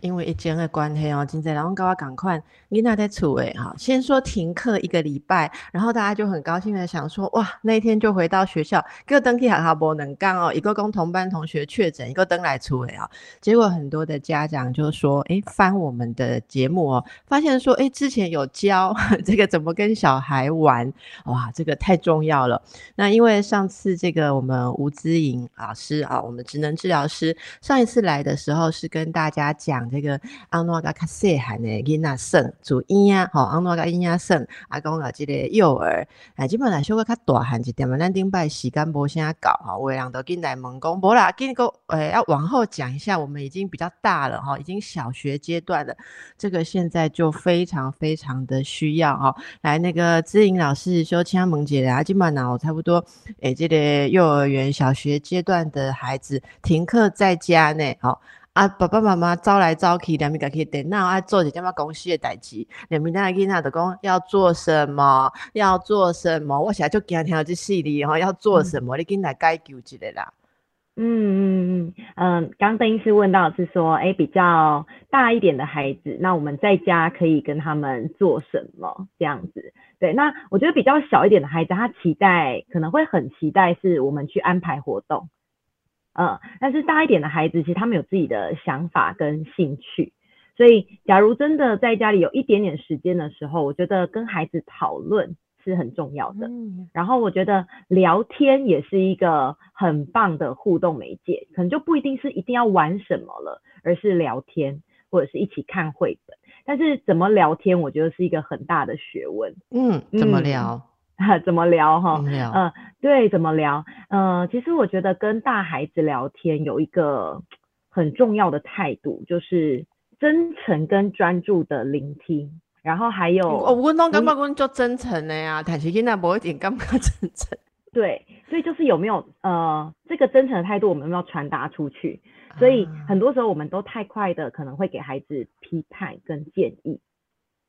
因为疫情的关系哦，今天然后跟我赶快，囡仔在厝诶哈。先说停课一个礼拜，然后大家就很高兴的想说，哇，那一天就回到学校，给我登记好好不能干哦。一个跟同班同学确诊，一个登来厝诶啊。结果很多的家长就说，哎，翻我们的节目哦，发现说，哎，之前有教 这个怎么跟小孩玩，哇，这个太重要了。那因为上次这个我们吴姿颖老师啊，我们职能治疗师上一次来的时候是跟大家讲。这个安诺个较细汉的囡仔生主婴啊，吼安诺个婴仔生，啊讲啊，这个幼儿，啊基本上小个较大汉一点嘛，咱顶摆时间无啥搞哈，有人都进来问讲，无啦，今个诶要往后讲一下，我们已经比较大了哈，已经小学阶段了，这个现在就非常非常的需要哈，来那个知颖老师说，请萌姐啊，今晚呢，差不多诶，这个幼儿园小学阶段的孩子停课在家呢，好。啊，爸爸妈妈招来招去，两边家去电脑啊，做一点嘛公司的代志，两边在囡仔就讲要做什么，要做什么，我现在就惊听到这系列哈，要做什么，你跟来解救一下啦。嗯嗯嗯嗯，刚邓医师问到是说，哎，比较大一点的孩子，那我们在家可以跟他们做什么？这样子？对，那我觉得比较小一点的孩子，他期待可能会很期待是我们去安排活动。嗯，但是大一点的孩子，其实他们有自己的想法跟兴趣，所以假如真的在家里有一点点时间的时候，我觉得跟孩子讨论是很重要的。嗯，然后我觉得聊天也是一个很棒的互动媒介，可能就不一定是一定要玩什么了，而是聊天或者是一起看绘本。但是怎么聊天，我觉得是一个很大的学问。嗯，怎么聊？怎么聊哈？嗯，对，怎么聊？嗯，其实我觉得跟大孩子聊天有一个很重要的态度，就是真诚跟专注的聆听。然后还有，我问到干嘛讲就真诚的呀？坦其现在不会点干嘛真诚？对，所以就是有没有呃这个真诚的态度，我们有没有传达出去？所以很多时候我们都太快的可能会给孩子批判跟建议。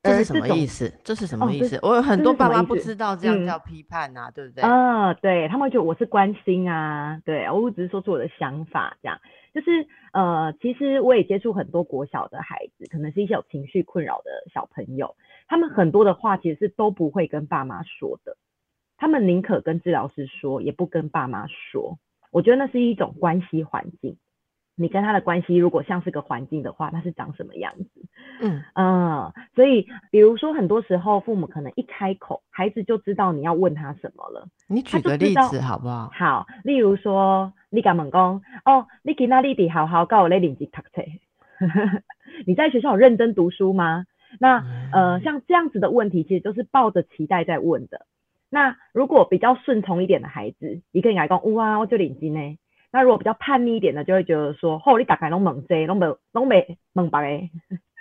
这是什么意思？这是什么意思？我有很多爸妈不知道这样叫批判呐，对不对？啊，对他们觉得我是关心啊，对我只是说出我的想法，这样就是呃，其实我也接触很多国小的孩子，可能是一些有情绪困扰的小朋友，他们很多的话其实是都不会跟爸妈说的，他们宁可跟治疗师说，也不跟爸妈说。我觉得那是一种关系环境。你跟他的关系如果像是个环境的话，他是长什么样子？嗯嗯，所以比如说很多时候父母可能一开口，孩子就知道你要问他什么了。你举个例子好不好？好，例如说你敢问讲，哦，你给那弟弟好好告我咧练习读册，你在学校有认真读书吗？那呃像这样子的问题，其实都是抱着期待在问的。那如果比较顺从一点的孩子，你可以来讲，哇，我就领金呢。那如果比较叛逆一点的，就会觉得说，吼，你打开拢蒙遮，拢没拢没猛白诶。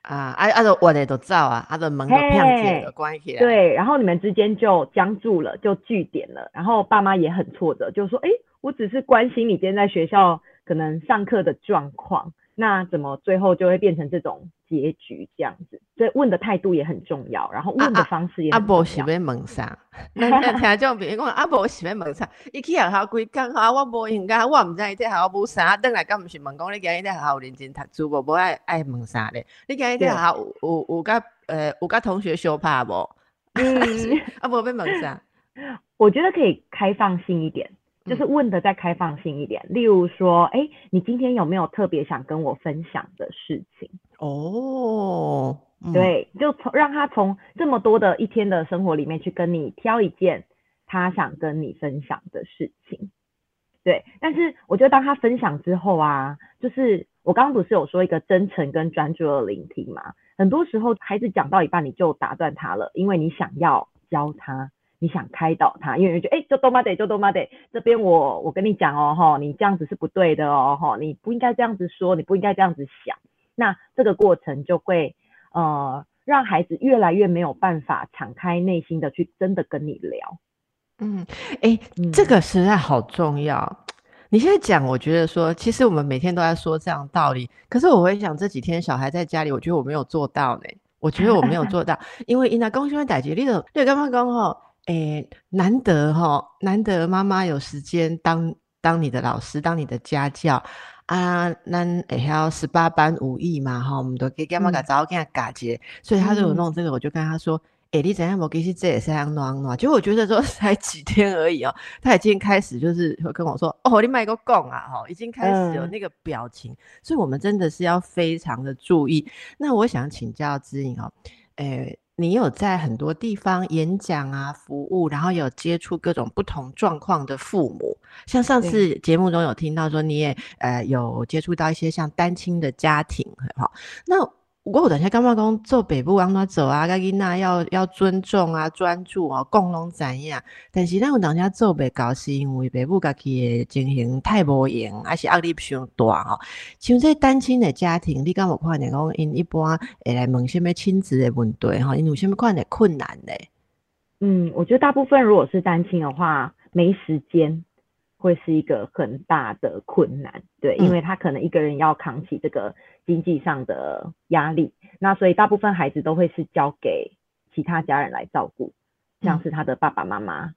啊，啊啊，就我的都照啊，他的门都偏起了，关起来。对，然后你们之间就僵住了，就据点了，然后爸妈也很挫折，就说，哎，我只是关心你今天在学校可能上课的状况。那怎么最后就会变成这种结局这样子？所以问的态度也很重要，然后问的方式也很重要。阿伯是要问啥？那听种别人讲阿伯是要问啥？伊去学校规讲啊，我无应该，我毋知伊在学校无啥，等来敢毋是问讲你今日在学校认真读书无？无爱爱问啥咧？你今日在学校有有有甲呃有甲同学相拍无？嗯，阿伯要问啥？我觉得可以开放性一点。就是问的再开放性一点，例如说，哎，你今天有没有特别想跟我分享的事情？哦，对，就从让他从这么多的一天的生活里面去跟你挑一件他想跟你分享的事情。对，但是我觉得当他分享之后啊，就是我刚刚不是有说一个真诚跟专注的聆听嘛？很多时候孩子讲到一半你就打断他了，因为你想要教他。你想开导他，因为觉得哎，就多妈得，就多妈得，这边我我跟你讲哦，哈，你这样子是不对的哦，哈，你不应该这样子说，你不应该这样子想，那这个过程就会呃让孩子越来越没有办法敞开内心的去真的跟你聊。嗯，哎，这个实在好重要。你现在讲，我觉得说，其实我们每天都在说这样道理，可是我会想这几天小孩在家里，我觉得我没有做到呢。我觉得我没有做到，因为因那公兄代志，你都对刚刚讲吼，诶，难得哈，难得妈妈有时间当当你的老师，当你的家教啊，咱也要十八般武艺嘛哈，我们都可以干嘛个早给他嘎结，所以他就有弄这个，我就跟他说。哎，你怎样？我其实这也是样暖暖，就我觉得说 才几天而已哦，他已经开始就是会跟我说：“哦，你买个供啊！”哈，已经开始有那个表情，所以我们真的是要非常的注意。那我想请教知颖哦，诶，你有在很多地方演讲啊、服务，然后有接触各种不同状况的父母，像上次节目中有听到说你也呃有接触到一些像单亲的家庭，哈，那。我有当下感觉讲做北部安怎做啊？甲囡仔要要尊重啊，专注啊，共同怎样？但是咱有当下做袂到，是因为北部家己的情形太无用，还是压力上大吼。像这单亲的家庭，你敢有看见讲因一般会来问什么亲子的问题吼？因有什么款的困难呢？嗯，我觉得大部分如果是单亲的话，没时间。会是一个很大的困难，对，因为他可能一个人要扛起这个经济上的压力，那所以大部分孩子都会是交给其他家人来照顾，像是他的爸爸妈妈，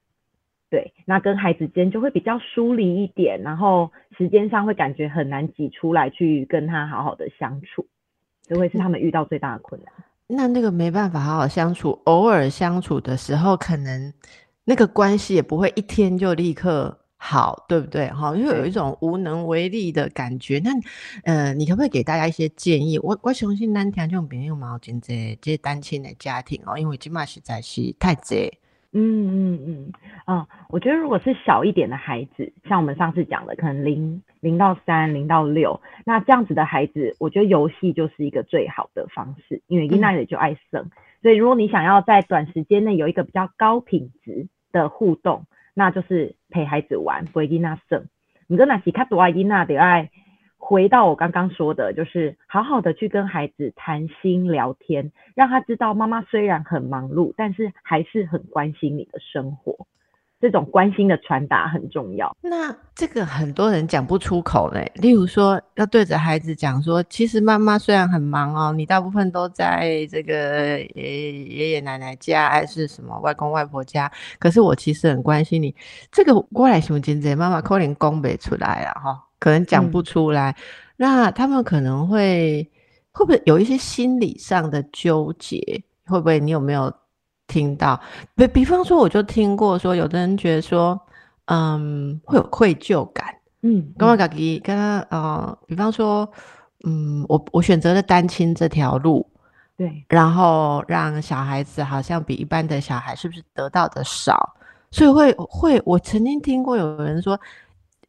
对，那跟孩子间就会比较疏离一点，然后时间上会感觉很难挤出来去跟他好好的相处，这会是他们遇到最大的困难。那那个没办法好好相处，偶尔相处的时候，可能那个关系也不会一天就立刻。好，对不对？哈，又有一种无能为力的感觉。那，呃，你可不可以给大家一些建议？我我相信单听众朋友嘛，真这这些单亲的家庭哦，因为今嘛实在是太窄。嗯嗯嗯，啊，我觉得如果是小一点的孩子，像我们上次讲的，可能零零到三、零到六，那这样子的孩子，我觉得游戏就是一个最好的方式，因为伊娜也就爱生，所以如果你想要在短时间内有一个比较高品质的互动。那就是陪孩子玩，不会因那省。你跟那其他多爱因那得爱回到我刚刚说的，就是好好的去跟孩子谈心聊天，让他知道妈妈虽然很忙碌，但是还是很关心你的生活。这种关心的传达很重要。那这个很多人讲不出口嘞。例如说，要对着孩子讲说，其实妈妈虽然很忙哦，你大部分都在这个爷爷爷奶奶家还是什么外公外婆家，可是我其实很关心你。这个过来熊金姐妈妈可能讲不出来了哈，可能讲不出来。那他们可能会会不会有一些心理上的纠结？会不会你有没有？听到，比比方说，我就听过说，有的人觉得说，嗯，会有愧疚感，嗯，跟我讲给跟他，呃，比方说，嗯，我我选择了单亲这条路，对，然后让小孩子好像比一般的小孩是不是得到的少，所以会会，我曾经听过有人说，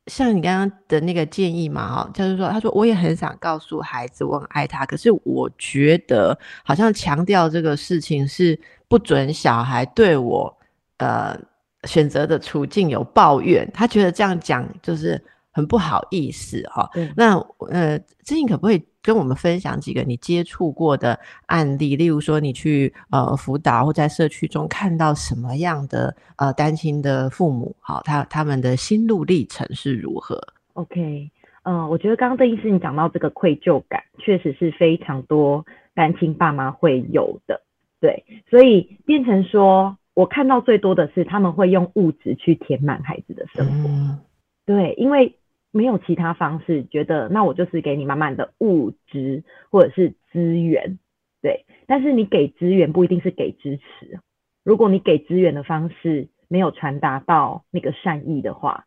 像你刚刚的那个建议嘛，哈，就是说，他说我也很想告诉孩子我很爱他，可是我觉得好像强调这个事情是。不准小孩对我，呃，选择的处境有抱怨，他觉得这样讲就是很不好意思哈。那呃，最近可不可以跟我们分享几个你接触过的案例？例如说，你去呃辅导或在社区中看到什么样的呃单亲的父母，好，他他们的心路历程是如何？OK，嗯，我觉得刚刚邓医师你讲到这个愧疚感，确实是非常多单亲爸妈会有的。对，所以变成说，我看到最多的是他们会用物质去填满孩子的生活。对，因为没有其他方式，觉得那我就是给你满满的物质或者是资源。对，但是你给资源不一定是给支持。如果你给资源的方式没有传达到那个善意的话，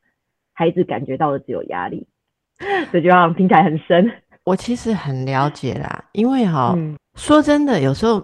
孩子感觉到的只有压力。这句话听起来很深。我其实很了解啦，因为哈，说真的，有时候。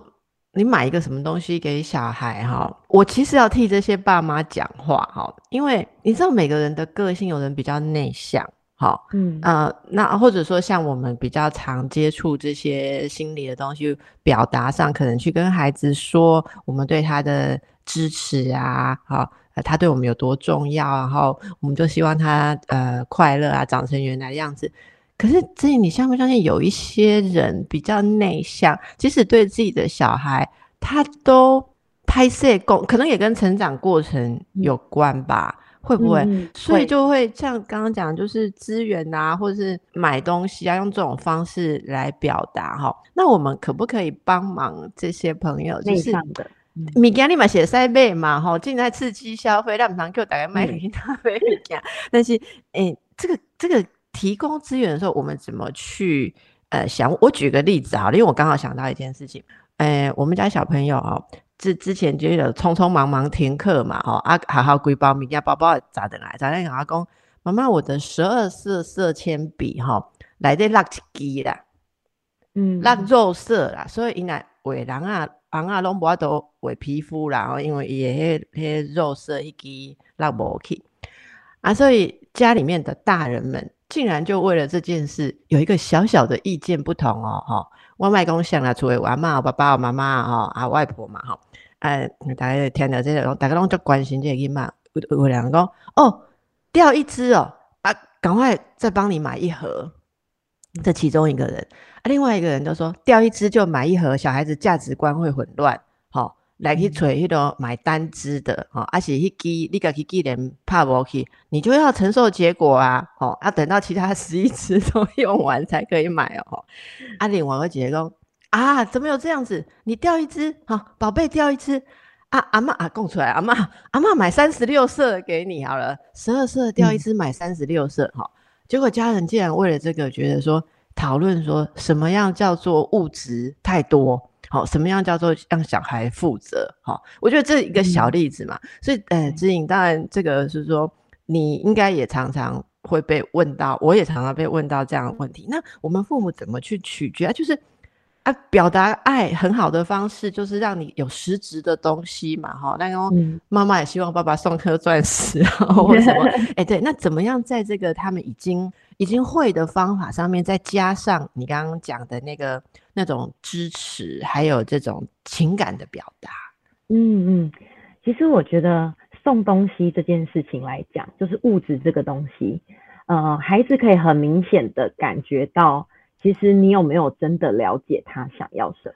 你买一个什么东西给小孩哈？我其实要替这些爸妈讲话哈，因为你知道每个人的个性，有人比较内向，好，嗯呃，那或者说像我们比较常接触这些心理的东西，表达上可能去跟孩子说我们对他的支持啊，好，他对我们有多重要，然后我们就希望他呃快乐啊，长成原来的样子。可是，这你相不相信？有一些人比较内向，即使对自己的小孩，他都拍摄共，可能也跟成长过程有关吧。会不会？所以就会像刚刚讲，就是资源啊，或者是买东西啊，用这种方式来表达哈。那我们可不可以帮忙这些朋友？就是米家立马写塞贝嘛，哈，尽在刺激消费，让堂就大概卖给他费米家。但是，诶，这个这个提供资源的时候，我们怎么去呃想？我举个例子啊，因为我刚好想到一件事情，哎，我们家小朋友哦。之之前就有匆匆忙忙停课嘛，哦啊，好好归包明天，包包咋的来？咋的？阿公妈妈，我的十二色色铅笔哈，来得落一支啦，嗯，落肉色啦，所以因来画人啊，人啊拢无法度画皮肤啦，哦，因为伊迄迄肉色一支落无去啊，所以家里面的大人们竟然就为了这件事有一个小小的意见不同哦，哈。我外公想啦，除了我阿妈、我爸爸、我妈妈哈，啊外婆嘛哈，哎，大家听到这个，大家拢就关心这个囡仔。有有两个讲，哦，掉一只哦，啊，赶快再帮你买一盒。这其中一个人，啊，另外一个人就说，掉一只就买一盒，小孩子价值观会混乱，来去找迄个买单支的，吼，而且迄支你家去记连拍无去，你就要承受结果啊，吼，要等到其他十一支都用完才可以买哦。阿玲我个姐姐讲啊，怎么有这样子？你掉一支，好，宝贝掉一支，啊，阿妈啊供出来，阿妈阿妈买三十六色给你好了，十二色掉一支买三十六色，哈，结果家人竟然为了这个觉得说讨论说什么样叫做物质太多。好，什么样叫做让小孩负责？好，我觉得这一个小例子嘛。所以，呃，指引当然这个是说，你应该也常常会被问到，我也常常被问到这样的问题。那我们父母怎么去取决？就是啊，表达爱很好的方式，就是让你有实质的东西嘛。哈，那后妈妈也希望爸爸送颗钻石啊，或什么？哎，对，那怎么样在这个他们已经已经会的方法上面，再加上你刚刚讲的那个？那种支持，还有这种情感的表达。嗯嗯，其实我觉得送东西这件事情来讲，就是物质这个东西，呃，孩子可以很明显的感觉到，其实你有没有真的了解他想要什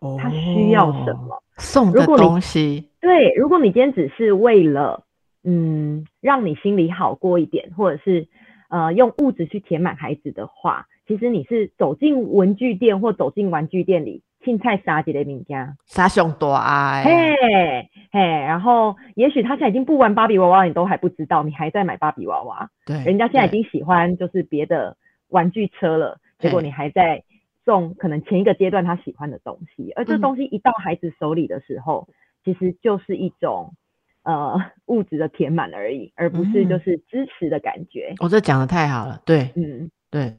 么，他需要什么送的东西。对，如果你今天只是为了，嗯，让你心里好过一点，或者是呃，用物质去填满孩子的话。其实你是走进文具店或走进玩具店里，青菜杀几的名家，杀熊多爱，嘿嘿，然后也许他现在已经不玩芭比娃娃，你都还不知道，你还在买芭比娃娃，对，人家现在已经喜欢就是别的玩具车了，结果你还在送可能前一个阶段他喜欢的东西，而这东西一到孩子手里的时候，其实就是一种呃 物质的填满而已，而不是就是支持的感觉。我这讲的太好了，对，嗯，对。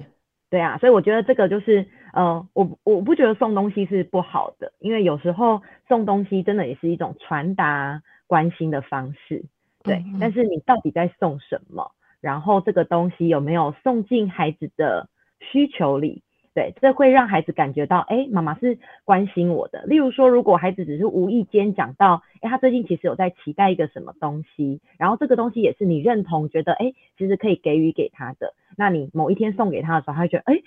对啊，所以我觉得这个就是，呃，我我不觉得送东西是不好的，因为有时候送东西真的也是一种传达关心的方式，对。但是你到底在送什么？然后这个东西有没有送进孩子的需求里？对，这会让孩子感觉到，哎，妈妈是关心我的。例如说，如果孩子只是无意间讲到，哎，他最近其实有在期待一个什么东西，然后这个东西也是你认同，觉得，哎，其实可以给予给他的。那你某一天送给他的时候，他会觉得，哎，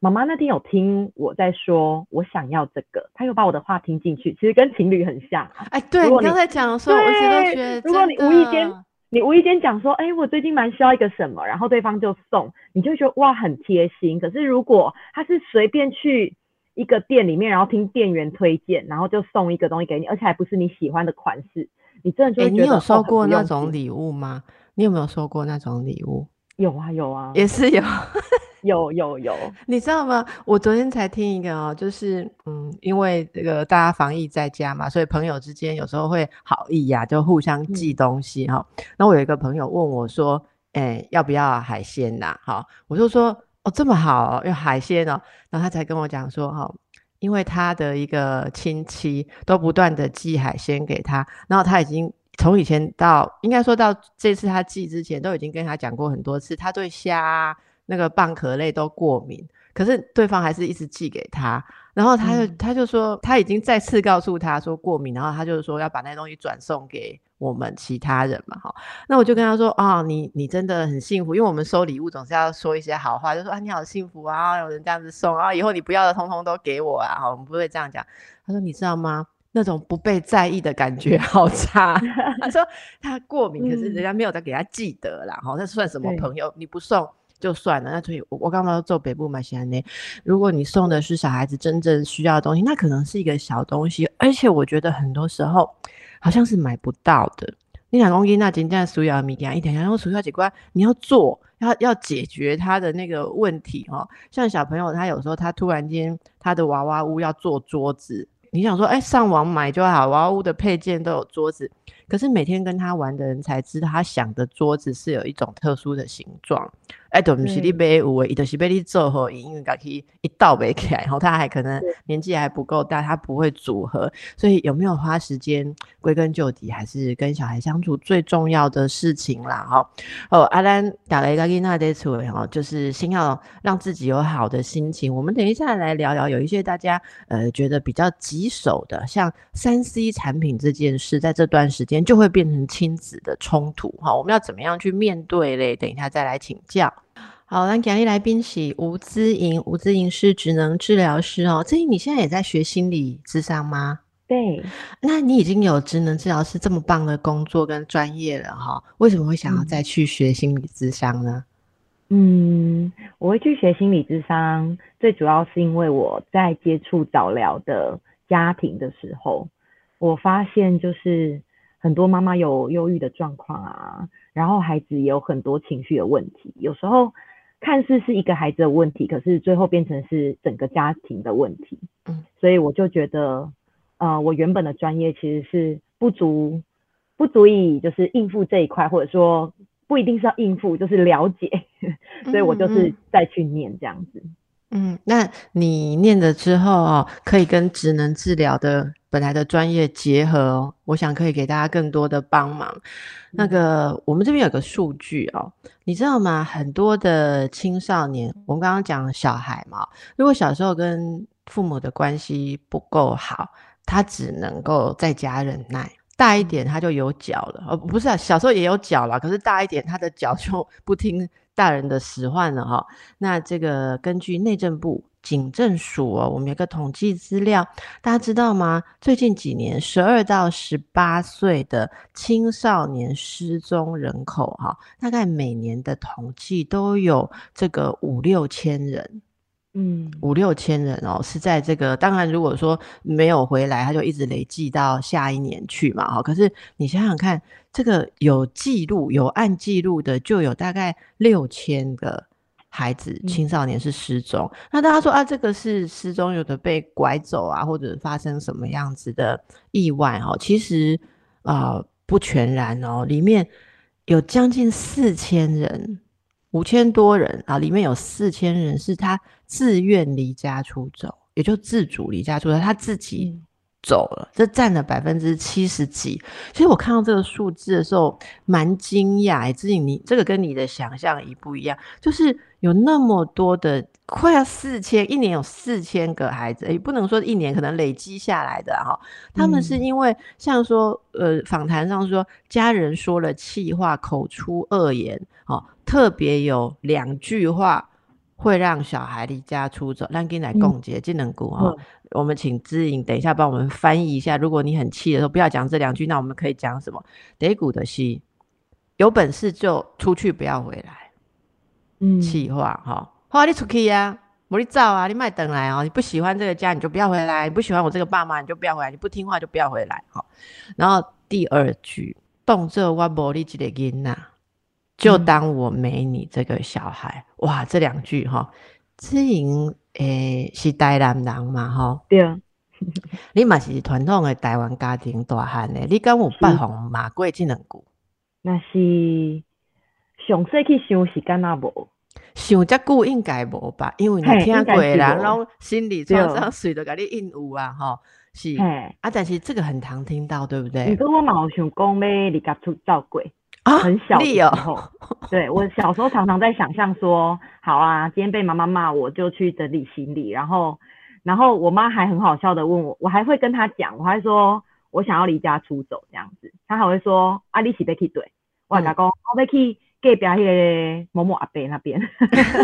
妈妈那天有听我在说，我想要这个，他又把我的话听进去，其实跟情侣很像。哎，对，你刚才讲的时候，我一直都觉得，如果你无意间。你无意间讲说，哎，我最近蛮需要一个什么，然后对方就送，你就觉得哇很贴心。可是如果他是随便去一个店里面，然后听店员推荐，然后就送一个东西给你，而且还不是你喜欢的款式，你真的就觉得。你有收过那种礼物吗？你有没有收过那种礼物？有啊有啊，也是有。有有有，你知道吗？我昨天才听一个哦，就是嗯，因为这个大家防疫在家嘛，所以朋友之间有时候会好意呀，就互相寄东西哈。那我有一个朋友问我说：“哎，要不要海鲜呐？”哈，我就说：“哦，这么好，要海鲜哦。”然后他才跟我讲说：“哈，因为他的一个亲戚都不断的寄海鲜给他，然后他已经从以前到应该说到这次他寄之前，都已经跟他讲过很多次，他对虾。”那个蚌壳类都过敏，可是对方还是一直寄给他，然后他就他就说他已经再次告诉他说过敏，然后他就是说要把那东西转送给我们其他人嘛，哈，那我就跟他说啊，你你真的很幸福，因为我们收礼物总是要说一些好话，就说啊你好幸福啊，有人这样子送啊，以后你不要的通通都给我啊，哈，我们不会这样讲。他说你知道吗？那种不被在意的感觉 好差。他说他过敏，可是人家没有再给他记得啦，哈，那算什么朋友？你不送就算了。那所以，我我刚刚做北部买，西安呢，如果你送的是小孩子真正需要的东西，那可能是一个小东西，而且我觉得很多时候好像是买不到的。你想公斤那真正需要物件，一点然后需要几块，你要做，要要解决他的那个问题哦。像小朋友，他有时候他突然间他的娃娃屋要做桌子，你想说，哎，上网买就好，娃娃屋的配件都有桌子。可是每天跟他玩的人才知道，他想的桌子是有一种特殊的形状。哎，都不是你买有诶，伊都是被你做好，因为家己一倒背起来，然后他还可能年纪还不够大，他不会组合，所以有没有花时间归根究底，还是跟小孩相处最重要的事情啦。哈哦，阿兰打了一个伊娜的词哦，就是先要让自己有好的心情。我们等一下来聊聊，有一些大家呃觉得比较棘手的，像三 C 产品这件事，在这段时间就会变成亲子的冲突哈。我们要怎么样去面对嘞？等一下再来请教。好，那今日来宾是吴姿莹，吴姿莹是职能治疗师哦。姿莹，你现在也在学心理智商吗？对，那你已经有职能治疗师这么棒的工作跟专业了哈，为什么会想要再去学心理智商呢？嗯，我会去学心理智商，最主要是因为我在接触早疗的家庭的时候，我发现就是很多妈妈有忧郁的状况啊，然后孩子也有很多情绪的问题，有时候。看似是一个孩子的问题，可是最后变成是整个家庭的问题。嗯，所以我就觉得，呃，我原本的专业其实是不足，不足以就是应付这一块，或者说不一定是要应付，就是了解。所以我就是再去念这样子。嗯，那你念了之后哦，可以跟职能治疗的本来的专业结合哦，我想可以给大家更多的帮忙。那个，我们这边有个数据哦，你知道吗？很多的青少年，我们刚刚讲小孩嘛，如果小时候跟父母的关系不够好，他只能够在家忍耐，大一点他就有脚了。哦，不是啊，小时候也有脚了，可是大一点他的脚就 不听。大人的使唤了哈，那这个根据内政部警政署哦，我们有个统计资料，大家知道吗？最近几年，十二到十八岁的青少年失踪人口哈，大概每年的统计都有这个五六千人。嗯，五六千人哦，是在这个当然，如果说没有回来，他就一直累计到下一年去嘛，哈。可是你想想看，这个有记录、有按记录的，就有大概六千个孩子、青少年是失踪。那大家说啊，这个是失踪，有的被拐走啊，或者发生什么样子的意外哦？其实啊，不全然哦，里面有将近四千人。五千多人啊，里面有四千人是他自愿离家出走，也就自主离家出走，他自己走了，这占了百分之七十几。其实我看到这个数字的时候，蛮惊讶。哎，自己你这个跟你的想象一不一样，就是有那么多的，快要四千，一年有四千个孩子，也不能说一年，可能累积下来的哈。他们是因为像说，呃，访谈上说，家人说了气话，口出恶言，哦。特别有两句话会让小孩离家出走，让给来共结技能股哈。我们请知颖等一下帮我们翻译一下。如果你很气的时候，不要讲这两句，那我们可以讲什么？得股的是有本事就出去，不要回来。嗯，气话哈，话你出去呀，我你走啊，你卖等来哦。你不喜欢这个家，你就不要回来；你不喜欢我这个爸妈，你就不要回来；你不听话就不要回来。好，然后第二句，动作我无你这个囡呐。就当我没你这个小孩，哇！这两句哈，知影诶是台南人嘛哈？对啊，你嘛是传统的台湾家庭大汉的，你敢有八红马过这两句？那是上细去想时间啊无？想遮久应该无吧？因为你听过人拢心理创伤随着甲你应付啊吼，是啊，但是这个很常听到，对不对？你跟我冇想讲要离家出走过。很小的时候，对我小时候常常在想象说，好啊，今天被妈妈骂，我就去整理行李，然后，然后我妈还很好笑的问我，我还会跟她讲，我还说我想要离家出走这样子，她还会说啊，你是要去对，我老公我要去隔壁那个某某阿伯那边，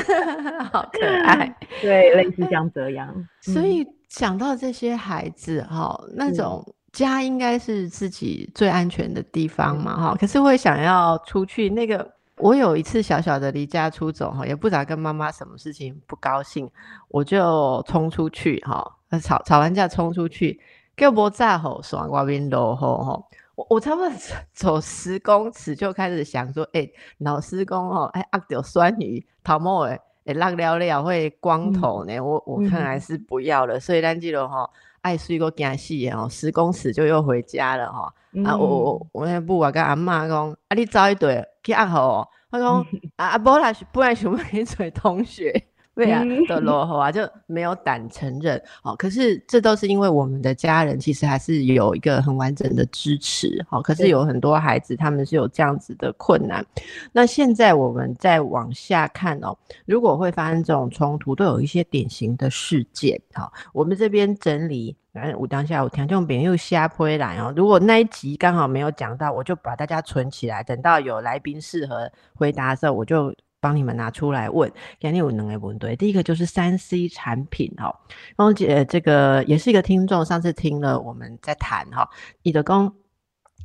好可爱，对，类似像这样，所以想到这些孩子哈，那种。家应该是自己最安全的地方嘛，哈。可是会想要出去。那个我有一次小小的离家出走，哈，也不知道跟妈妈什么事情不高兴，我就冲出去，哈，吵吵完架冲出去，叫无炸吼，爽外边落吼，哈。我我差不多走十公尺就开始想说，哎，老师公哦，哎，阿丢酸鱼头毛诶，哎，浪了了会光头呢，我我看来是不要了，所以咱记得哈。爱睡个惊死哦，十公尺就又回家了哈。啊，我我我那不我跟阿嬷讲，啊，你走一对去阿好，我讲 啊啊，无啦，本来想去找同学。对啊，的落后啊，就没有胆承认哦。可是这都是因为我们的家人其实还是有一个很完整的支持哦。可是有很多孩子他们是有这样子的困难。那现在我们再往下看哦，如果会发生这种冲突，都有一些典型的事件。好，我们这边整理，反正我当下我听众别人又瞎推来哦。如果那一集刚好没有讲到，我就把大家存起来，等到有来宾适合回答的时候，我就。帮你们拿出来问，给你有能力问对。第一个就是三 C 产品哈，然后姐这个也是一个听众，上次听了我们在谈哈，你的公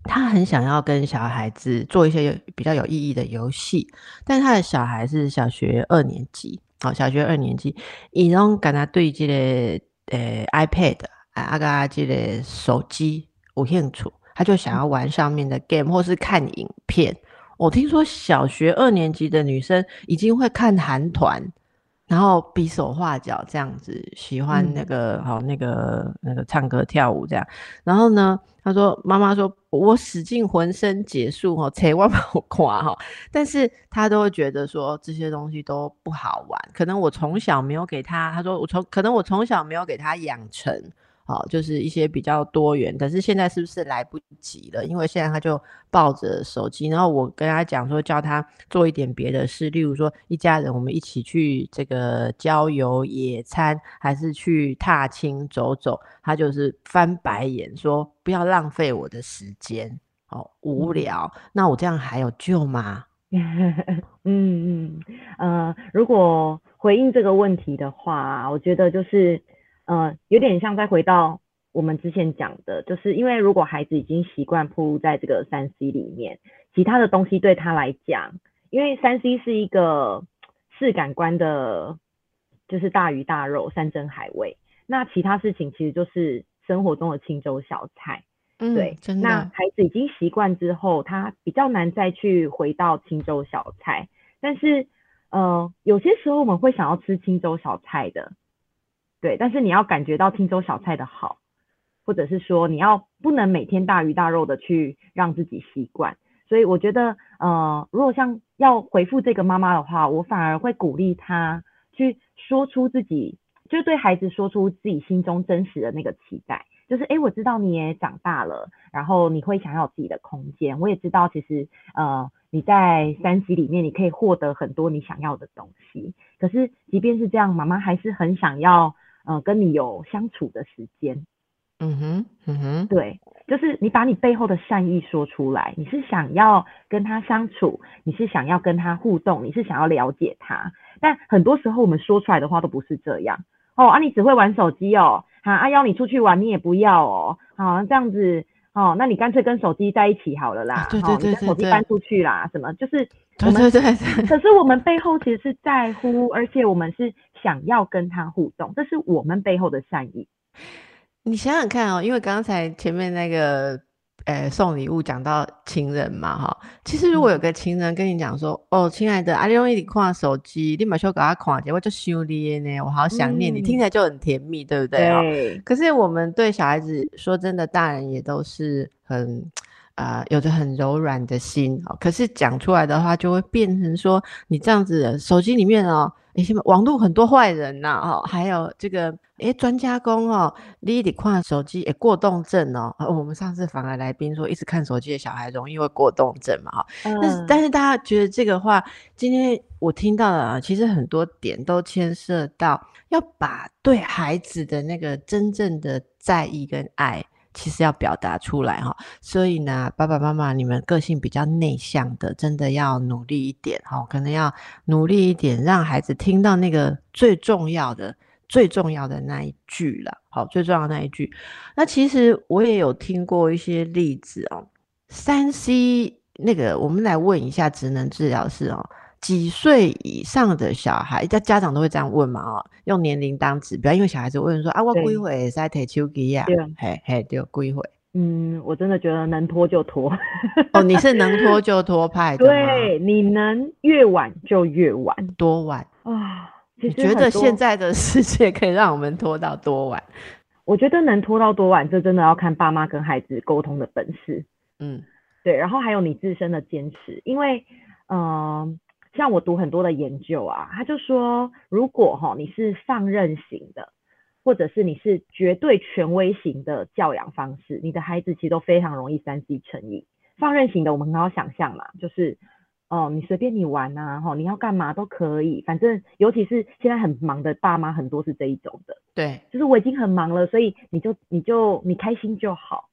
他很想要跟小孩子做一些有比较有意义的游戏，但他的小孩是小学二年级，好，小学二年级，伊拢跟他对这个呃 iPad 啊啊个这个手机有兴趣，他就想要玩上面的 game 或是看影片。我听说小学二年级的女生已经会看韩团，然后比手画脚这样子，喜欢那个好那个那个唱歌跳舞这样。然后呢，她说妈妈说我使尽浑身解数哈，千万不要夸哈。但是她都会觉得说这些东西都不好玩，可能我从小没有给她，她说我从可能我从小没有给她养成。好，就是一些比较多元，可是现在是不是来不及了？因为现在他就抱着手机，然后我跟他讲说，叫他做一点别的事，例如说一家人我们一起去这个郊游、野餐，还是去踏青走走，他就是翻白眼说不要浪费我的时间，哦，无聊。那我这样还有救吗？嗯嗯呃，如果回应这个问题的话，我觉得就是。呃，有点像再回到我们之前讲的，就是因为如果孩子已经习惯铺入在这个三 C 里面，其他的东西对他来讲，因为三 C 是一个视感官的，就是大鱼大肉、山珍海味，那其他事情其实就是生活中的清粥小菜。嗯，对，那孩子已经习惯之后，他比较难再去回到清粥小菜。但是，呃，有些时候我们会想要吃清粥小菜的。对，但是你要感觉到青州小菜的好，或者是说你要不能每天大鱼大肉的去让自己习惯，所以我觉得，呃，如果像要回复这个妈妈的话，我反而会鼓励她去说出自己，就对孩子说出自己心中真实的那个期待，就是哎，我知道你也长大了，然后你会想要自己的空间，我也知道其实，呃，你在三级里面你可以获得很多你想要的东西，可是即便是这样，妈妈还是很想要。嗯，跟你有相处的时间，嗯哼，嗯哼，对，就是你把你背后的善意说出来，你是想要跟他相处，你是想要跟他互动，你是想要了解他，但很多时候我们说出来的话都不是这样。哦啊，你只会玩手机哦，啊啊邀你出去玩你也不要哦，好这样子。哦，那你干脆跟手机在一起好了啦。对对对对，手机搬出去啦，什么就是。对对对。可是我们背后其实是在乎，而且我们是想要跟他互动，这是我们背后的善意。你想想看哦，因为刚才前面那个。诶，送礼物讲到情人嘛，哈，其实如果有个情人跟你讲说，哦，亲爱的，阿用你看手机，立马说给他看，结果就修理呢，我好想念你，听起来就很甜蜜，对不对？对。可是我们对小孩子说真的，大人也都是很啊，有着很柔软的心，哦可是讲出来的话就会变成说，你这样子手机里面哦。哎，网络很多坏人呐，哦，还有这个，哎，专家工哦，你得看手机，哎，过动症哦。我们上次访来来宾说，一直看手机的小孩容易会过动症嘛，哈。但是，但是大家觉得这个话，今天我听到了啊，其实很多点都牵涉到要把对孩子的那个真正的在意跟爱。其实要表达出来哈，所以呢，爸爸妈妈，你们个性比较内向的，真的要努力一点哈，可能要努力一点，让孩子听到那个最重要的最重要的那一句了。好，最重要的那一句。那其实我也有听过一些例子哦。三 C 那个，我们来问一下职能治疗师哦，几岁以上的小孩，家家长都会这样问嘛？哦，用年龄当指标，因为小孩子问说啊，我几岁在提手机呀？嘿嘿，就几岁？嗯，我真的觉得能拖就拖。哦，你是能拖就拖派的 对，你能越晚就越晚，多晚啊？你觉得现在的世界可以让我们拖到多晚？我觉得能拖到多晚，这真的要看爸妈跟孩子沟通的本事。嗯，对，然后还有你自身的坚持，因为，嗯，像我读很多的研究啊，他就说，如果哈你是放任型的，或者是你是绝对权威型的教养方式，你的孩子其实都非常容易三 C 成瘾。放任型的，我们很好想象嘛，就是，哦，你随便你玩呐，哈，你要干嘛都可以，反正，尤其是现在很忙的爸妈，很多是这一种的，对，就是我已经很忙了，所以你就你就你开心就好。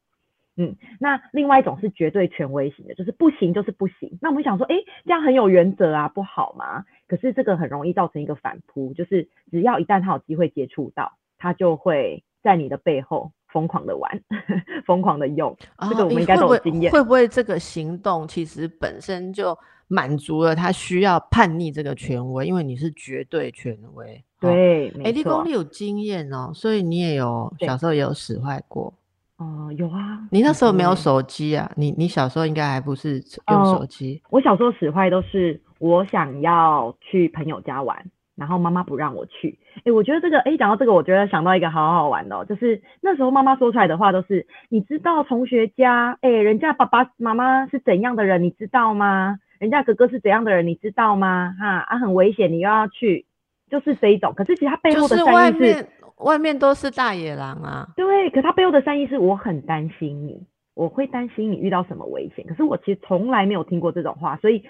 嗯，那另外一种是绝对权威型的，就是不行就是不行。那我们想说，哎，这样很有原则啊，不好吗？可是这个很容易造成一个反扑，就是只要一旦他有机会接触到，他就会在你的背后疯狂的玩，疯狂的用。这个我们应该都有经验。会不会这个行动其实本身就满足了他需要叛逆这个权威？因为你是绝对权威。对，哎，立功你有经验哦，所以你也有小时候也有使坏过。哦，有啊，你那时候没有手机啊？你你小时候应该还不是用手机。我小时候使坏都是我想要去朋友家玩，然后妈妈不让我去。哎，我觉得这个，哎，讲到这个，我觉得想到一个好好玩的，就是那时候妈妈说出来的话都是：你知道同学家，哎，人家爸爸妈妈是怎样的人，你知道吗？人家哥哥是怎样的人，你知道吗？哈啊，很危险，你又要去，就是这一种。可是其实他背后的善意是。外面都是大野狼啊！对，可他背后的善意是我很担心你，我会担心你遇到什么危险。可是我其实从来没有听过这种话，所以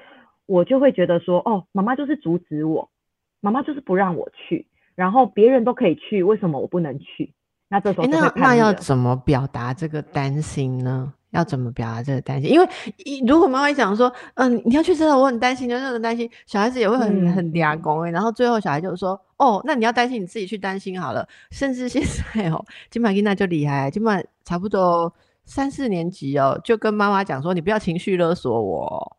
我就会觉得说，哦，妈妈就是阻止我，妈妈就是不让我去，然后别人都可以去，为什么我不能去？那这时候那那要怎么表达这个担心呢？要怎么表达这个担心？因为一如果妈妈讲说，嗯，你要去真的，我很担心，就那种担心，小孩子也会很很嗲公哎。然后最后小孩就说，哦，那你要担心你自己去担心好了。甚至现在哦，金马吉娜就厉害，金马差不多三四年级哦，就跟妈妈讲说，你不要情绪勒索我。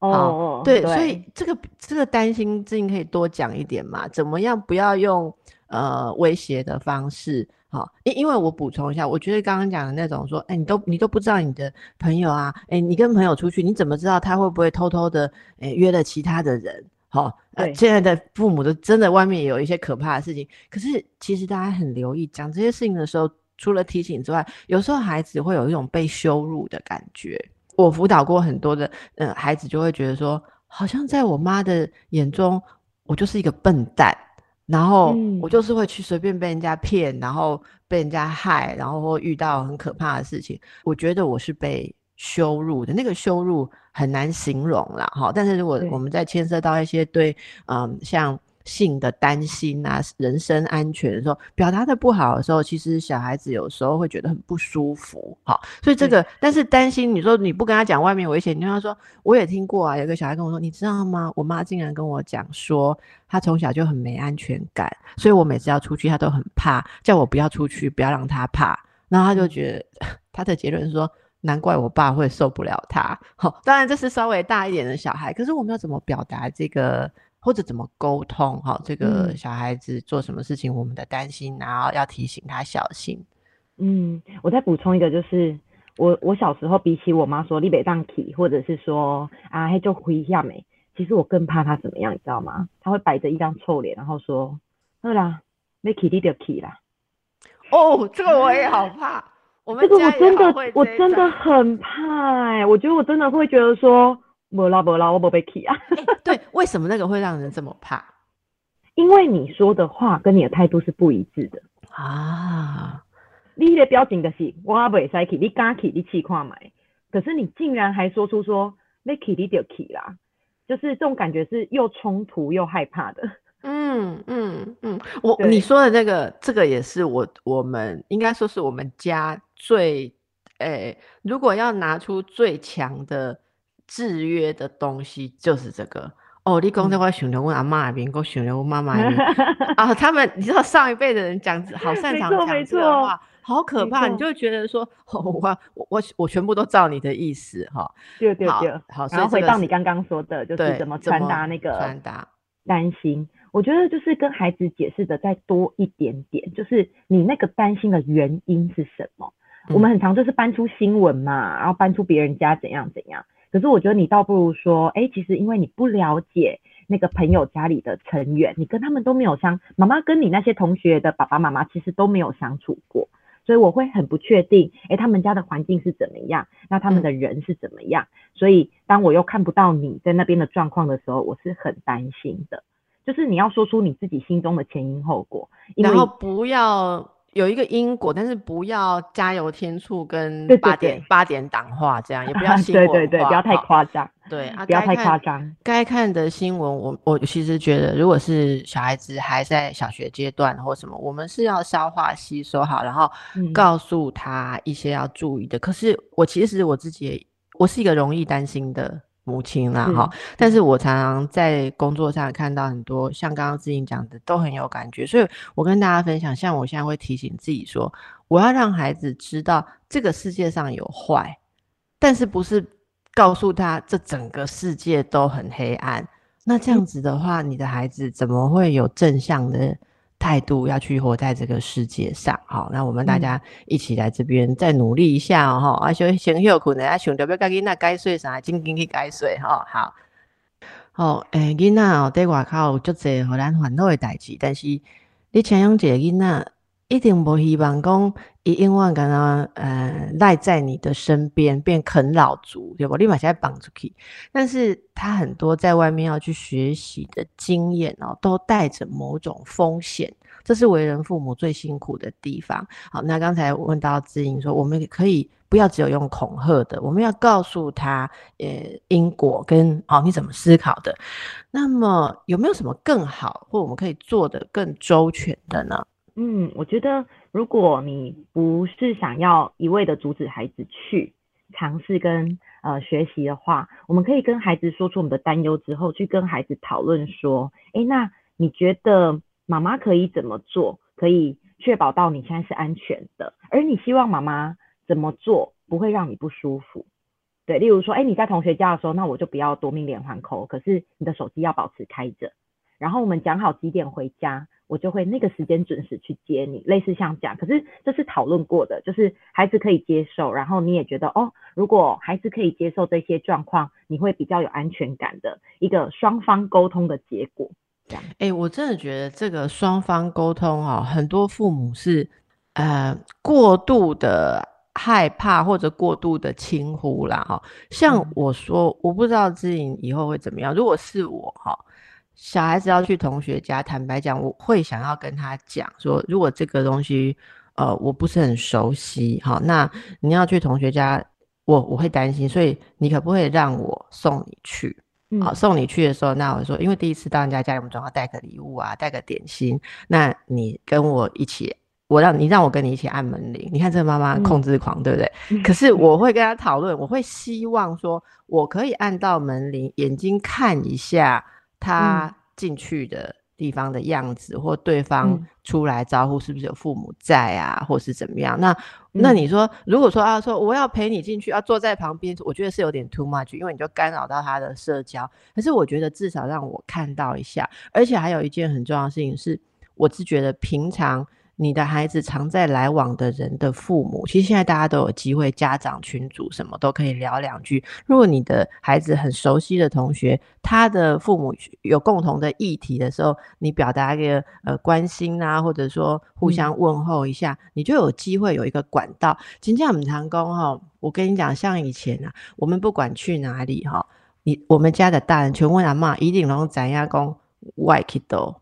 哦，对，所以这个这个担心，最近可以多讲一点嘛？怎么样不要用呃威胁的方式？好，因因为我补充一下，我觉得刚刚讲的那种说，哎，你都你都不知道你的朋友啊，哎，你跟朋友出去，你怎么知道他会不会偷偷的，哎，约了其他的人？好，呃，现在的父母都真的外面有一些可怕的事情。可是其实大家很留意讲这些事情的时候，除了提醒之外，有时候孩子会有一种被羞辱的感觉。我辅导过很多的，嗯，孩子就会觉得说，好像在我妈的眼中，我就是一个笨蛋。然后我就是会去随便被人家骗，然后被人家害，然后遇到很可怕的事情。我觉得我是被羞辱的，那个羞辱很难形容啦。哈。但是如果我们在牵涉到一些对，嗯，像。性的担心啊，人身安全的时候，表达的不好的时候，其实小孩子有时候会觉得很不舒服，好，所以这个，但是担心，你说你不跟他讲外面危险，你跟他说，我也听过啊，有个小孩跟我说，你知道吗？我妈竟然跟我讲说，她从小就很没安全感，所以我每次要出去，她都很怕，叫我不要出去，不要让她怕，然后他就觉得 他的结论是说，难怪我爸会受不了他，好，当然这是稍微大一点的小孩，可是我们要怎么表达这个？或者怎么沟通？哈，这个小孩子做什么事情，我们的担心，然后要提醒他小心。嗯，我再补充一个，就是我我小时候比起我妈说你别当起，或者是说啊，嘿就回一下没，其实我更怕他怎么样，你知道吗？他会摆着一张臭脸，然后说，好啦，没起你就起啦。哦，这个我也好怕。我 们这个我真的我真的很怕哎，我觉得我真的会觉得说。不啦不啦，我不被气啊！对，为什么那个会让人这么怕？因为你说的话跟你的态度是不一致的啊！你的表情就是我不会使气，你敢气你气看买，可是你竟然还说出说你气你就气啦，就是这种感觉是又冲突又害怕的。嗯嗯嗯，我你说的那个这个也是我我们应该说是我们家最诶，如果要拿出最强的。制约的东西就是这个哦，你讲的我想到我阿妈那边，我想到我妈妈那边 啊，他们你知道上一辈的人讲好擅长讲这个话，好可怕，你就觉得说，我我我全部都照你的意思哈。对对对，好，然后回到你刚刚说的，就是怎么传达那个传达担心。我觉得就是跟孩子解释的再多一点点，就是你那个担心的原因是什么？我们很常就是搬出新闻嘛，然后搬出别人家怎样怎样。可是我觉得你倒不如说，哎，其实因为你不了解那个朋友家里的成员，你跟他们都没有相，妈妈跟你那些同学的爸爸妈妈其实都没有相处过，所以我会很不确定，哎，他们家的环境是怎么样，那他们的人是怎么样？所以当我又看不到你在那边的状况的时候，我是很担心的。就是你要说出你自己心中的前因后果，然后不要有一个因果，但是不要加油添醋跟八点八点党化这样，也不要 新闻对对对，不要太夸张。对啊，不要太夸张。该看的新闻，我我其实觉得，如果是小孩子还在小学阶段或什么，我们是要消化吸收好，然后告诉他一些要注意的。可是我其实我自己，我是一个容易担心的。母亲啦，哈，但是我常常在工作上看到很多，像刚刚志颖讲的，都很有感觉，所以我跟大家分享，像我现在会提醒自己说，我要让孩子知道这个世界上有坏，但是不是告诉他这整个世界都很黑暗，那这样子的话，你的孩子怎么会有正向的？态度要去活在这个世界上，好，那我们大家一起来这边再努力一下哦，哈，啊，先先休困的，啊，想着要甲囡仔改水啥，紧紧去改水，哈，好，好，诶，囡仔哦，在外口有足侪互咱烦恼的代志，但是你请养一个囡仔。一定无希望讲，伊永远敢若呃赖在你的身边，变啃老族，对不？立马现在绑出去。但是他很多在外面要去学习的经验哦，都带着某种风险，这是为人父母最辛苦的地方。好，那刚才问到志颖说，我们可以不要只有用恐吓的，我们要告诉他，呃，因果跟哦你怎么思考的。那么有没有什么更好，或我们可以做的更周全的呢？嗯，我觉得如果你不是想要一味的阻止孩子去尝试跟呃学习的话，我们可以跟孩子说出我们的担忧之后，去跟孩子讨论说，哎，那你觉得妈妈可以怎么做，可以确保到你现在是安全的？而你希望妈妈怎么做不会让你不舒服？对，例如说，哎，你在同学家的时候，那我就不要夺命连环扣，可是你的手机要保持开着，然后我们讲好几点回家。我就会那个时间准时去接你，类似像这样。可是这是讨论过的，就是孩子可以接受，然后你也觉得哦，如果孩子可以接受这些状况，你会比较有安全感的一个双方沟通的结果。这样，哎，我真的觉得这个双方沟通哦，很多父母是呃过度的害怕或者过度的轻忽啦。哈，像我说，我不知道志颖以后会怎么样。如果是我哈。小孩子要去同学家，坦白讲，我会想要跟他讲说，如果这个东西，呃，我不是很熟悉，好，那你要去同学家，我我会担心，所以你可不可以让我送你去？好，送你去的时候，那我说，因为第一次到人家家里，我们总要带个礼物啊，带个点心，那你跟我一起，我让你让我跟你一起按门铃，你看这个妈妈控制狂，对不对？可是 我会跟他讨论，我会希望说，我可以按到门铃，眼睛看一下。他进去的地方的样子，或对方出来招呼，是不是有父母在啊，或是怎么样？那那你说，如果说啊，说我要陪你进去，要坐在旁边，我觉得是有点 too much，因为你就干扰到他的社交。可是我觉得至少让我看到一下，而且还有一件很重要的事情是，我是觉得平常。你的孩子常在来往的人的父母，其实现在大家都有机会，家长群组什么都可以聊两句。如果你的孩子很熟悉的同学，他的父母有共同的议题的时候，你表达一个呃关心啊，或者说互相问候一下，你就有机会有一个管道。今天我们常工哈，我跟你讲，像以前啊，我们不管去哪里哈，你我们家的大人全问阿妈，一定能怎样讲外去都。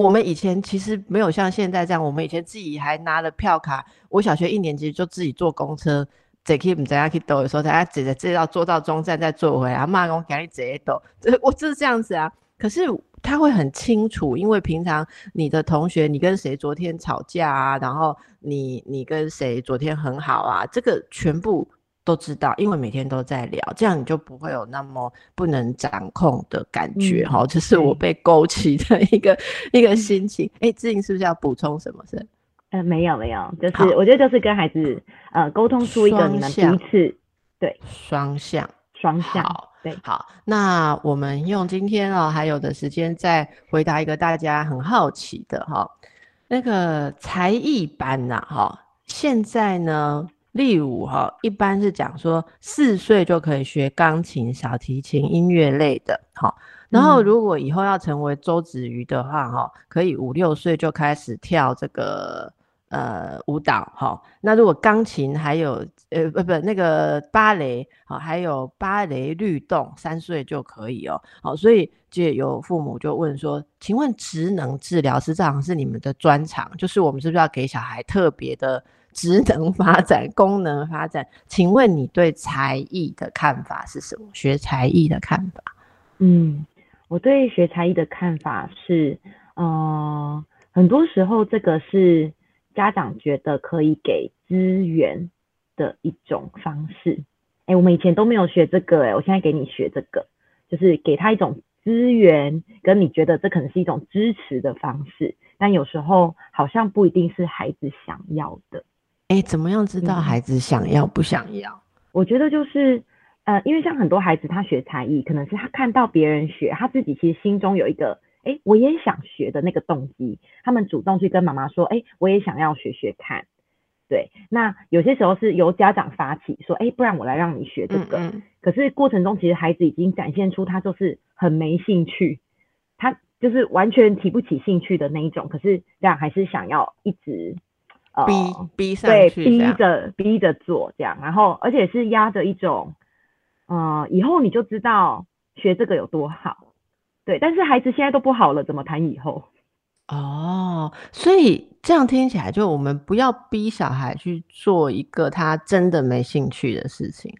我们以前其实没有像现在这样，我们以前自己还拿了票卡。我小学一年级就自己坐公车，坐去唔知啊去兜的时候，大家直接直到坐到中站再坐回来。妈讲赶紧直接兜，我就是这样子啊。可是他会很清楚，因为平常你的同学，你跟谁昨天吵架啊？然后你你跟谁昨天很好啊？这个全部都知道，因为每天都在聊，这样你就不会有那么不能掌控的感觉哈。这是我被勾起的一个一个心情。哎，志颖是不是要补充什么？是？呃，没有没有，就是我觉得就是跟孩子呃沟通出一个你们彼此对双向双向对好。那我们用今天哦还有的时间再回答一个大家很好奇的哈，那个才艺班呐哈，现在呢？例如哈，一般是讲说四岁就可以学钢琴、小提琴、音乐类的，哈。然后如果以后要成为周子瑜的话，哈，可以五六岁就开始跳这个呃舞蹈，哈。那如果钢琴还有呃不不那个芭蕾，好，还有芭蕾律动，三岁就可以哦，好。所以就有父母就问说，请问职能治疗师这好像是你们的专长，就是我们是不是要给小孩特别的？职能发展、功能发展，请问你对才艺的看法是什么？学才艺的看法？嗯，我对学才艺的看法是，呃，很多时候这个是家长觉得可以给资源的一种方式。哎，我们以前都没有学这个，哎，我现在给你学这个，就是给他一种资源，跟你觉得这可能是一种支持的方式，但有时候好像不一定是孩子想要的。哎，怎么样知道孩子想要不想要？我觉得就是，呃，因为像很多孩子他学才艺，可能是他看到别人学，他自己其实心中有一个，哎，我也想学的那个动机，他们主动去跟妈妈说，哎，我也想要学学看。对，那有些时候是由家长发起说，哎，不然我来让你学这个。可是过程中其实孩子已经展现出他就是很没兴趣，他就是完全提不起兴趣的那一种。可是家长还是想要一直。逼逼上去，对，逼着逼着做这样，然后而且是压着一种，呃，以后你就知道学这个有多好，对。但是孩子现在都不好了，怎么谈以后？哦，所以这样听起来，就我们不要逼小孩去做一个他真的没兴趣的事情。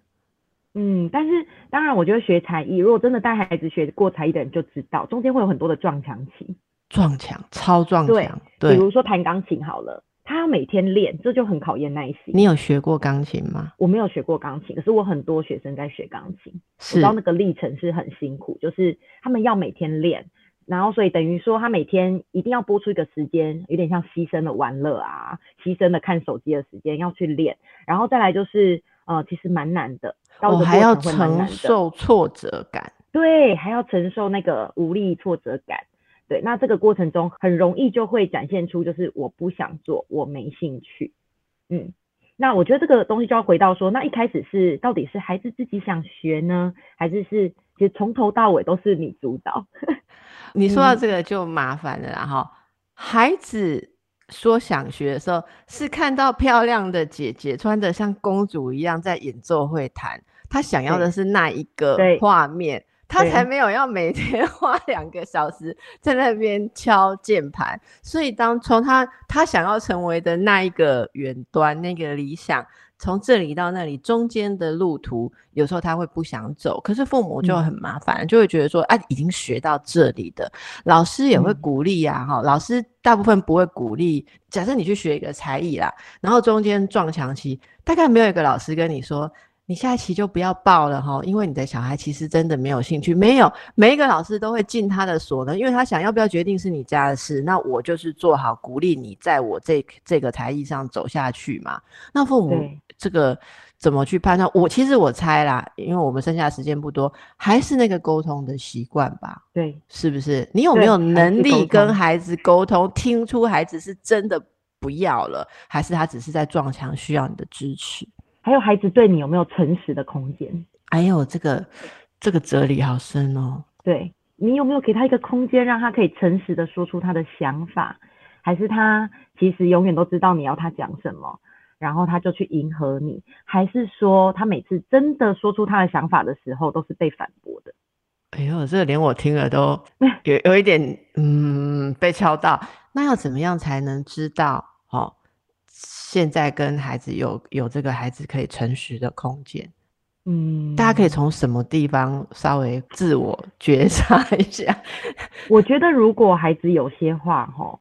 嗯，但是当然，我觉得学才艺，如果真的带孩子学过才艺的人就知道，中间会有很多的撞墙期。撞墙，超撞墙。对，比如说弹钢琴好了。他要每天练，这就很考验耐心。你有学过钢琴吗？我没有学过钢琴，可是我很多学生在学钢琴，我知道那个历程是很辛苦，就是他们要每天练，然后所以等于说他每天一定要播出一个时间，有点像牺牲了玩乐啊，牺牲了看手机的时间要去练，然后再来就是呃，其实蛮难的，我还要承受挫折感，对，还要承受那个无力挫折感。对，那这个过程中很容易就会展现出，就是我不想做，我没兴趣。嗯，那我觉得这个东西就要回到说，那一开始是到底是孩子自己想学呢，还是是其实从头到尾都是你主导？你说到这个就麻烦了啦哈。孩子说想学的时候，是看到漂亮的姐姐穿的像公主一样在演奏会弹，他想要的是那一个画面。他才没有要每天 花两个小时在那边敲键盘，所以当从他他想要成为的那一个远端那个理想，从这里到那里中间的路途，有时候他会不想走，可是父母就很麻烦，就会觉得说，啊，已经学到这里的，老师也会鼓励呀，哈，老师大部分不会鼓励。假设你去学一个才艺啦，然后中间撞墙期，大概没有一个老师跟你说。你下一期就不要报了哈，因为你的小孩其实真的没有兴趣。没有每一个老师都会尽他的所能，因为他想要不要决定是你家的事。那我就是做好鼓励你在我这这个才艺上走下去嘛。那父母这个怎么去判断？我其实我猜啦，因为我们剩下的时间不多，还是那个沟通的习惯吧。对，是不是？你有没有能力跟孩子沟通，听出孩子是真的不要了，还是他只是在撞墙，需要你的支持？还有孩子对你有没有诚实的空间？哎呦，这个这个哲理好深哦。对你有没有给他一个空间，让他可以诚实的说出他的想法？还是他其实永远都知道你要他讲什么，然后他就去迎合你？还是说他每次真的说出他的想法的时候，都是被反驳的？哎呦，这个连我听了都有有一点嗯被敲到。那要怎么样才能知道？哦？现在跟孩子有有这个孩子可以诚实的空间，嗯，大家可以从什么地方稍微自我 觉察一下？我觉得如果孩子有些话哈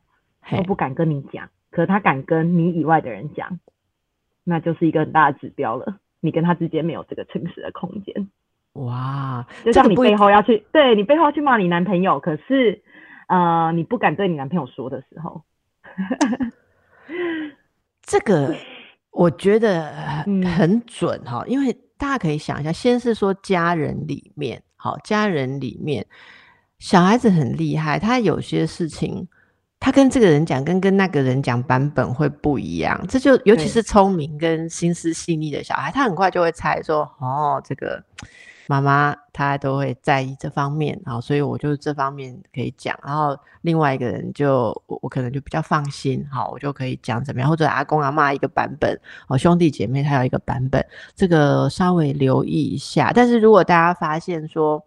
都不敢跟你讲，可他敢跟你以外的人讲，那就是一个很大的指标了。你跟他之间没有这个诚实的空间。哇，就像你背后要去对你背后去骂你男朋友，可是呃你不敢对你男朋友说的时候，这个我觉得很准哈，因为大家可以想一下，先是说家人里面，好，家人里面小孩子很厉害，他有些事情。他跟这个人讲，跟跟那个人讲版本会不一样，这就尤其是聪明跟心思细腻的小孩，他很快就会猜说，哦，这个妈妈她都会在意这方面，好，所以我就这方面可以讲，然后另外一个人就我我可能就比较放心，好，我就可以讲怎么样，或者阿公阿妈一个版本，哦，兄弟姐妹他有一个版本，这个稍微留意一下。但是如果大家发现说，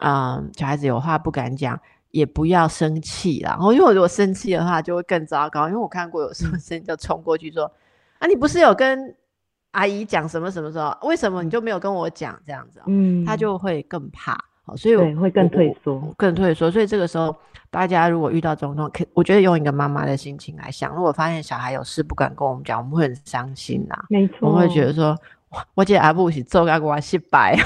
嗯，小孩子有话不敢讲。也不要生气啦，然后因为我如果生气的话，就会更糟糕。因为我看过有时候生气就冲过去说：“啊，你不是有跟阿姨讲什么什么时候？为什么你就没有跟我讲这样子？”嗯，他就会更怕，好，所以会更退缩，更退缩。所以这个时候，大家如果遇到这种状况，可我觉得用一个妈妈的心情来想，如果发现小孩有事不敢跟我们讲，我们会很伤心呐。没错，我们会觉得说。我记得阿布是做个我失败，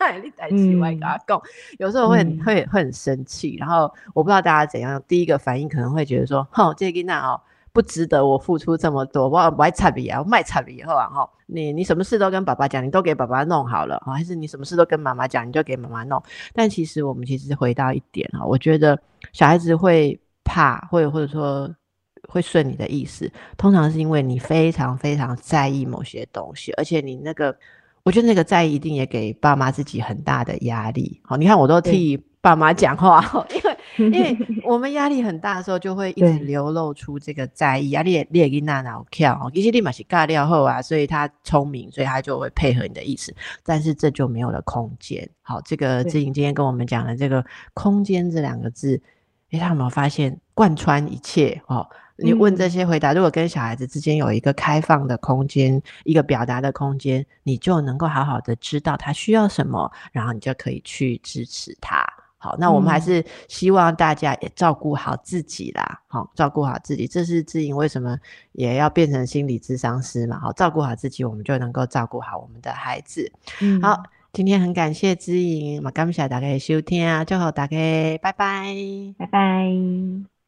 那你在起外跟他讲，有时候会会会很生气。然后我不知道大家怎样，第一个反应可能会觉得说，哼，这个那哦不值得我付出这么多，我我爱差比啊，我卖差比以后啊，哈，你你什么事都跟爸爸讲，你都给爸爸弄好了，还是你什么事都跟妈妈讲，你就给妈妈弄？但其实我们其实回到一点哈，我觉得小孩子会怕，或者或者说。会顺你的意思，通常是因为你非常非常在意某些东西，而且你那个，我觉得那个在意一定也给爸妈自己很大的压力。好，你看我都替爸妈讲话，因为因为 我们压力很大的时候，就会一直流露出这个在意啊，列列给那脑跳，其实立马是尬掉后啊，所以他聪明，所以他就会配合你的意思，但是这就没有了空间。好，这个志颖今天跟我们讲的这个空间这两个字，哎，他有没有发现贯穿一切？哦。你问这些回答，如果跟小孩子之间有一个开放的空间，一个表达的空间，你就能够好好的知道他需要什么，然后你就可以去支持他。好，那我们还是希望大家也照顾好自己啦。好，照顾好自己，这是志颖为什么也要变成心理咨商师嘛？好，照顾好自己，我们就能够照顾好我们的孩子。好，今天很感谢志颖，嘛感谢大家收听啊，最后大家拜拜，拜拜。